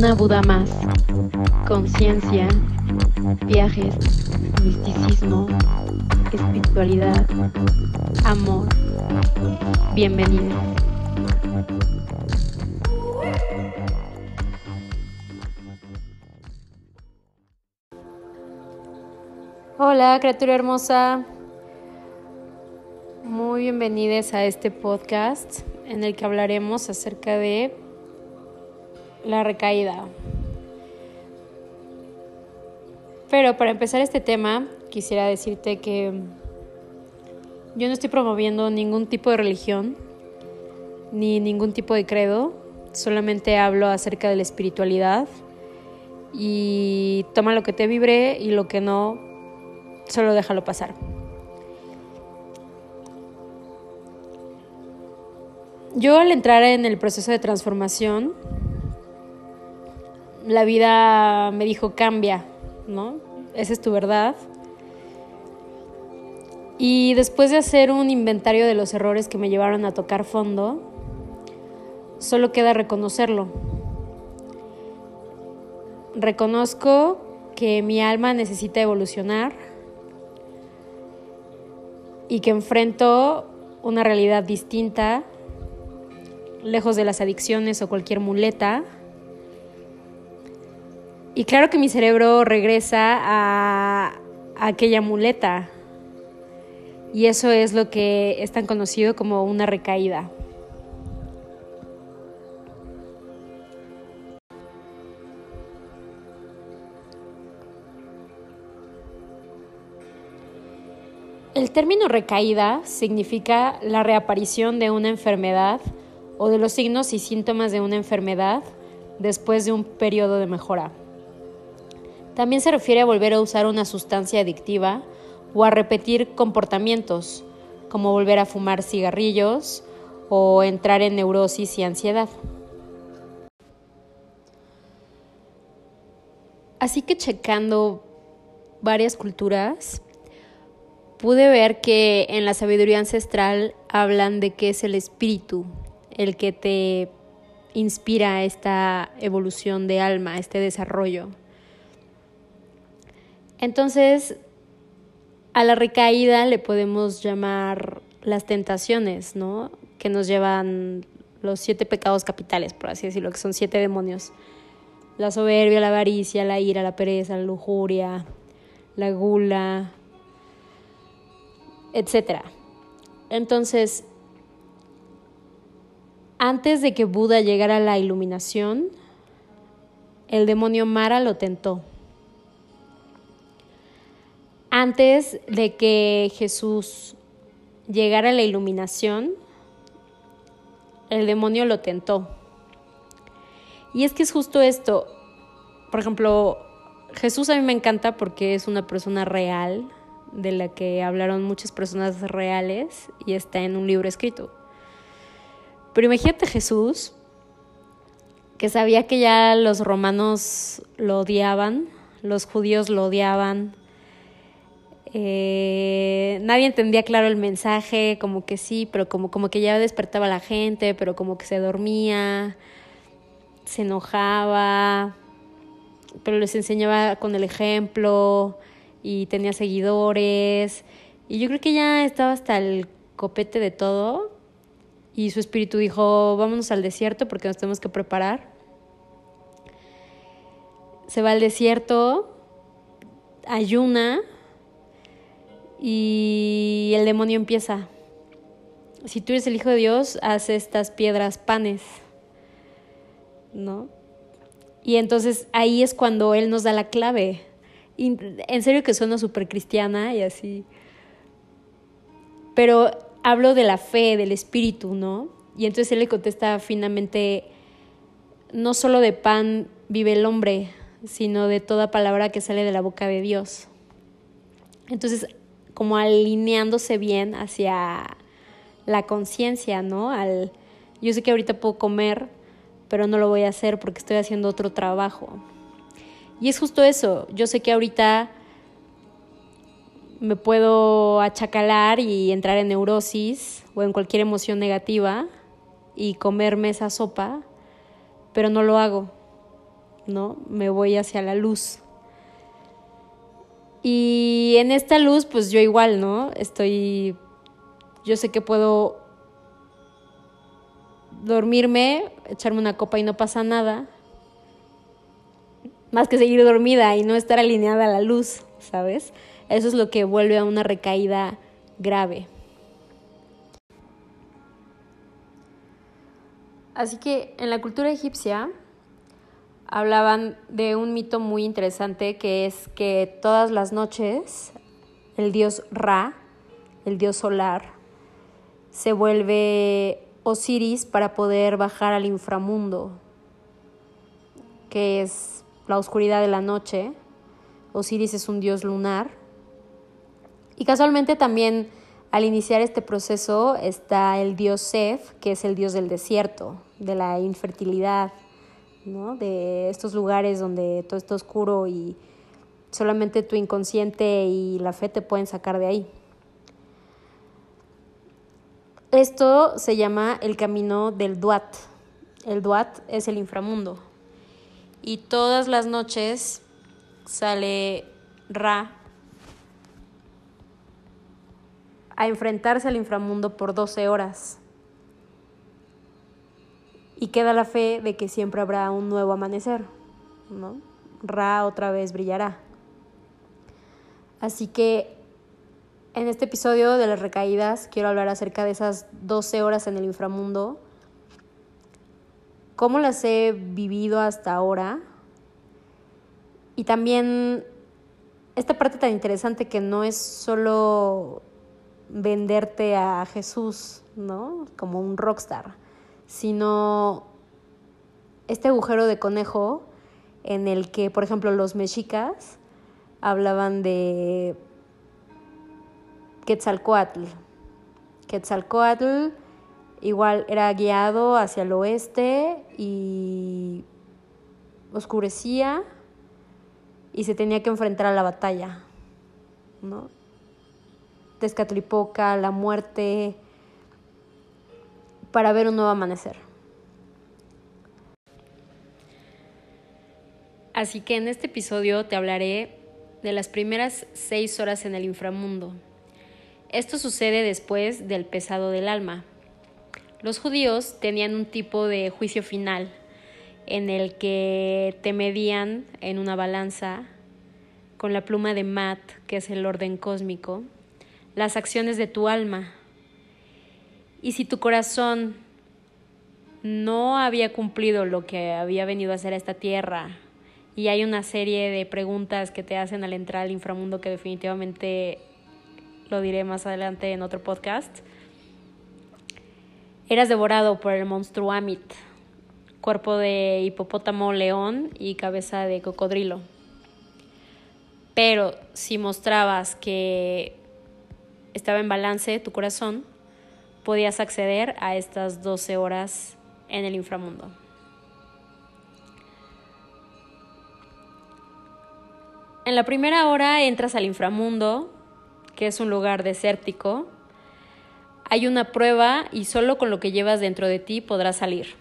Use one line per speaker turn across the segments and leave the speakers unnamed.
Una Buda más. Conciencia, viajes, misticismo, espiritualidad, amor. Bienvenido. Hola, criatura hermosa. Muy bienvenidos a este podcast en el que hablaremos acerca de la recaída. Pero para empezar este tema, quisiera decirte que yo no estoy promoviendo ningún tipo de religión ni ningún tipo de credo, solamente hablo acerca de la espiritualidad y toma lo que te vibre y lo que no, solo déjalo pasar. Yo al entrar en el proceso de transformación, la vida me dijo cambia, ¿no? Esa es tu verdad. Y después de hacer un inventario de los errores que me llevaron a tocar fondo, solo queda reconocerlo. Reconozco que mi alma necesita evolucionar y que enfrento una realidad distinta lejos de las adicciones o cualquier muleta. Y claro que mi cerebro regresa a, aquella muleta. Y eso es lo que es tan conocido como una recaída. El término recaída significa la reaparición de una enfermedad o de los signos y síntomas de una enfermedad después de un periodo de mejora. También se refiere a volver a usar una sustancia adictiva o a repetir comportamientos, como volver a fumar cigarrillos o entrar en neurosis y ansiedad. Así que checando varias culturas, pude ver que en la sabiduría ancestral hablan de que es el espíritu el que te inspira esta evolución de alma, este desarrollo. Entonces, a la recaída le podemos llamar las tentaciones, ¿no? Que nos llevan los siete pecados capitales, por así decirlo, que son siete demonios. La soberbia, la avaricia, la ira, la pereza, la lujuria, la gula, etc. Entonces, antes de que Buda llegara a la iluminación, el demonio Mara lo tentó. Antes de que Jesús llegara a la iluminación, el demonio lo tentó. Y es que es justo esto. Por ejemplo, Jesús a mí me encanta porque es una persona real, de la que hablaron muchas personas reales y está en un libro escrito. Pero imagínate Jesús, que sabía que ya los romanos lo odiaban, los judíos lo odiaban, eh, nadie entendía claro el mensaje, como que sí, pero como, como que ya despertaba la gente, pero como que se dormía, se enojaba, pero les enseñaba con el ejemplo y tenía seguidores. Y yo creo que ya estaba hasta el copete de todo y su espíritu dijo, vámonos al desierto porque nos tenemos que preparar. Se va al desierto, ayuna y el demonio empieza. Si tú eres el Hijo de Dios, haz estas piedras panes, ¿no? Y entonces ahí es cuando Él nos da la clave. en serio que suena súper cristiana y así. Pero hablo de la fe, del espíritu, ¿no? Y entonces él le contesta finamente, no solo de pan vive el hombre, sino de toda palabra que sale de la boca de Dios. Entonces, como alineándose bien hacia la conciencia, ¿no? Al, yo sé que ahorita puedo comer, pero no lo voy a hacer porque estoy haciendo otro trabajo. Y es justo eso, yo sé que ahorita me puedo achacalar y entrar en neurosis o en cualquier emoción negativa y comerme esa sopa, pero no lo hago. ¿no? Me voy hacia la luz. Y en esta luz, pues yo igual, ¿no? Estoy, yo sé que puedo dormirme, echarme una copa y no pasa nada, más que seguir dormida y no estar alineada a la luz, ¿sabes? Eso es lo que vuelve a una recaída grave. Así que en la cultura egipcia hablaban de un mito muy interesante que es que todas las noches el dios Ra, el dios solar, se vuelve Osiris para poder bajar al inframundo, que es la oscuridad de la noche. Osiris es un dios lunar. Y casualmente también al iniciar este proceso está el dios Seth, que es el dios del desierto, de la infertilidad, ¿no? de estos lugares donde todo está oscuro y solamente tu inconsciente y la fe te pueden sacar de ahí. Esto se llama el camino del Duat. El Duat es el inframundo. Y todas las noches sale Ra a enfrentarse al inframundo por 12 horas. Y queda la fe de que siempre habrá un nuevo amanecer, ¿no? Ra otra vez brillará. Así que en este episodio de las recaídas quiero hablar acerca de esas 12 horas en el inframundo, cómo las he vivido hasta ahora y también esta parte tan interesante que no es solo venderte a Jesús, ¿no? Como un rockstar, sino este agujero de conejo en el que, por ejemplo, los mexicas hablaban de Quetzalcoatl. Quetzalcoatl igual era guiado hacia el oeste y oscurecía y se tenía que enfrentar a la batalla, ¿no? Tezcatlipoca, la muerte, para ver un nuevo amanecer. Así que en este episodio te hablaré de las primeras seis horas en el inframundo, esto sucede después del pesado del alma. Los judíos tenían un tipo de juicio final en el que te medían en una balanza con la pluma de Mat, que es el orden cósmico, las acciones de tu alma. Y si tu corazón no había cumplido lo que había venido a hacer a esta tierra, y hay una serie de preguntas que te hacen al entrar al inframundo que definitivamente lo diré más adelante en otro podcast, eras devorado por el monstruo Amit, cuerpo de hipopótamo león y cabeza de cocodrilo. Pero si mostrabas que estaba en balance tu corazón, podías acceder a estas 12 horas en el inframundo. En la primera hora entras al inframundo que es un lugar desértico, hay una prueba y solo con lo que llevas dentro de ti podrás salir.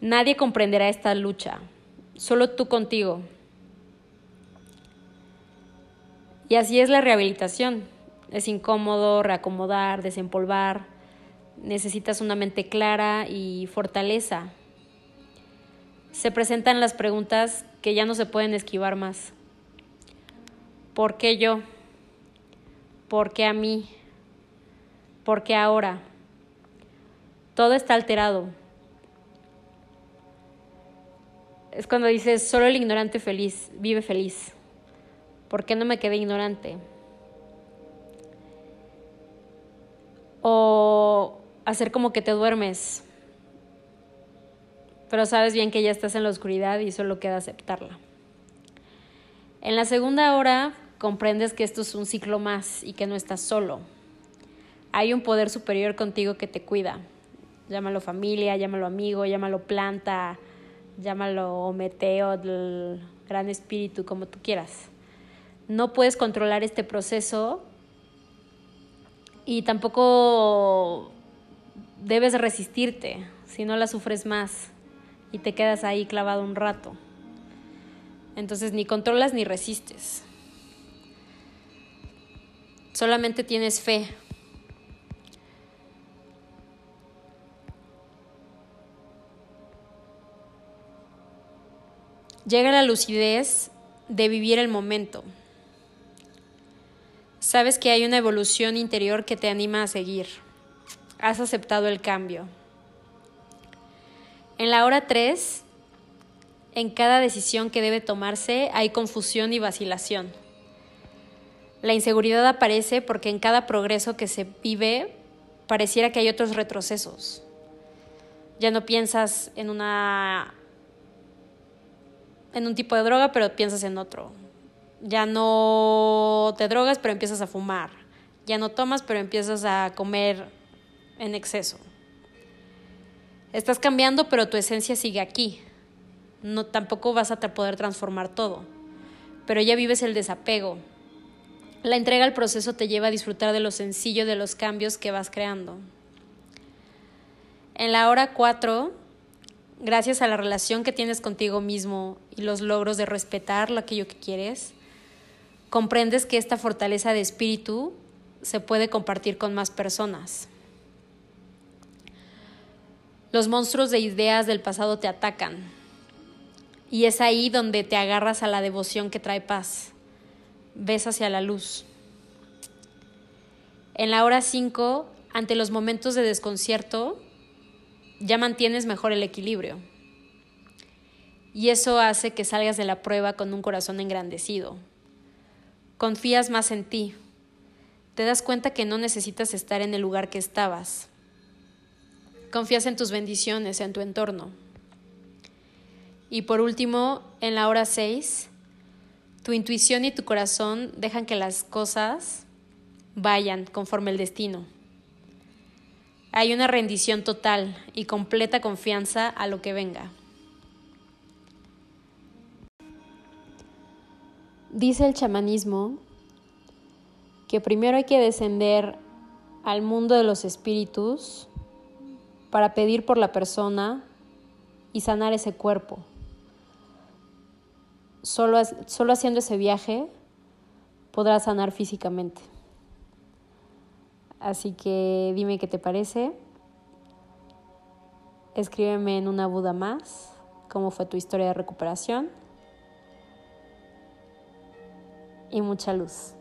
Nadie comprenderá esta lucha, solo tú contigo. Y así es la rehabilitación. Es incómodo reacomodar, desempolvar. Necesitas una mente clara y fortaleza. Se presentan las preguntas que ya no se pueden esquivar más. ¿Por qué yo? ¿Por qué a mí? ¿Por qué ahora? Todo está alterado. Es cuando dices, solo el ignorante feliz vive feliz. ¿Por qué no me quedé ignorante? O hacer como que te duermes, pero sabes bien que ya estás en la oscuridad y solo queda aceptarla. En la segunda hora comprendes que esto es un ciclo más y que no estás solo. Hay un poder superior contigo que te cuida. Llámalo familia, llámalo amigo, llámalo planta, llámalo meteo, gran espíritu, como tú quieras. No puedes controlar este proceso y tampoco debes resistirte, si no la sufres más y te quedas ahí clavado un rato. Entonces ni controlas ni resistes. Solamente tienes fe. Llega la lucidez de vivir el momento. Sabes que hay una evolución interior que te anima a seguir. Has aceptado el cambio. En la hora 3, en cada decisión que debe tomarse hay confusión y vacilación. La inseguridad aparece porque en cada progreso que se vive pareciera que hay otros retrocesos. Ya no piensas en una en un tipo de droga, pero piensas en otro. Ya no te drogas, pero empiezas a fumar. Ya no tomas, pero empiezas a comer en exceso. Estás cambiando, pero tu esencia sigue aquí. No tampoco vas a poder transformar todo, pero ya vives el desapego. La entrega al proceso te lleva a disfrutar de lo sencillo de los cambios que vas creando. En la hora 4 gracias a la relación que tienes contigo mismo y los logros de respetar aquello que quieres, comprendes que esta fortaleza de espíritu se puede compartir con más personas. Los monstruos de ideas del pasado te atacan y es ahí donde te agarras a la devoción que trae paz. Ves hacia la luz. En la hora 5, ante los momentos de desconcierto, ya mantienes mejor el equilibrio. Y eso hace que salgas de la prueba con un corazón engrandecido. Confías más en ti. Te das cuenta que no necesitas estar en el lugar que estabas. Confías en tus bendiciones, en tu entorno. Y por último, en la hora 6, tu intuición y tu corazón dejan que las cosas vayan conforme el destino. Hay una rendición total y completa confianza a lo que venga. Dice el chamanismo que primero hay que descender al mundo de los espíritus para pedir por la persona y sanar ese cuerpo. Solo, solo haciendo ese viaje podrás sanar físicamente. Así que dime qué te parece. Escríbeme en una Buda más cómo fue tu historia de recuperación. Y mucha luz.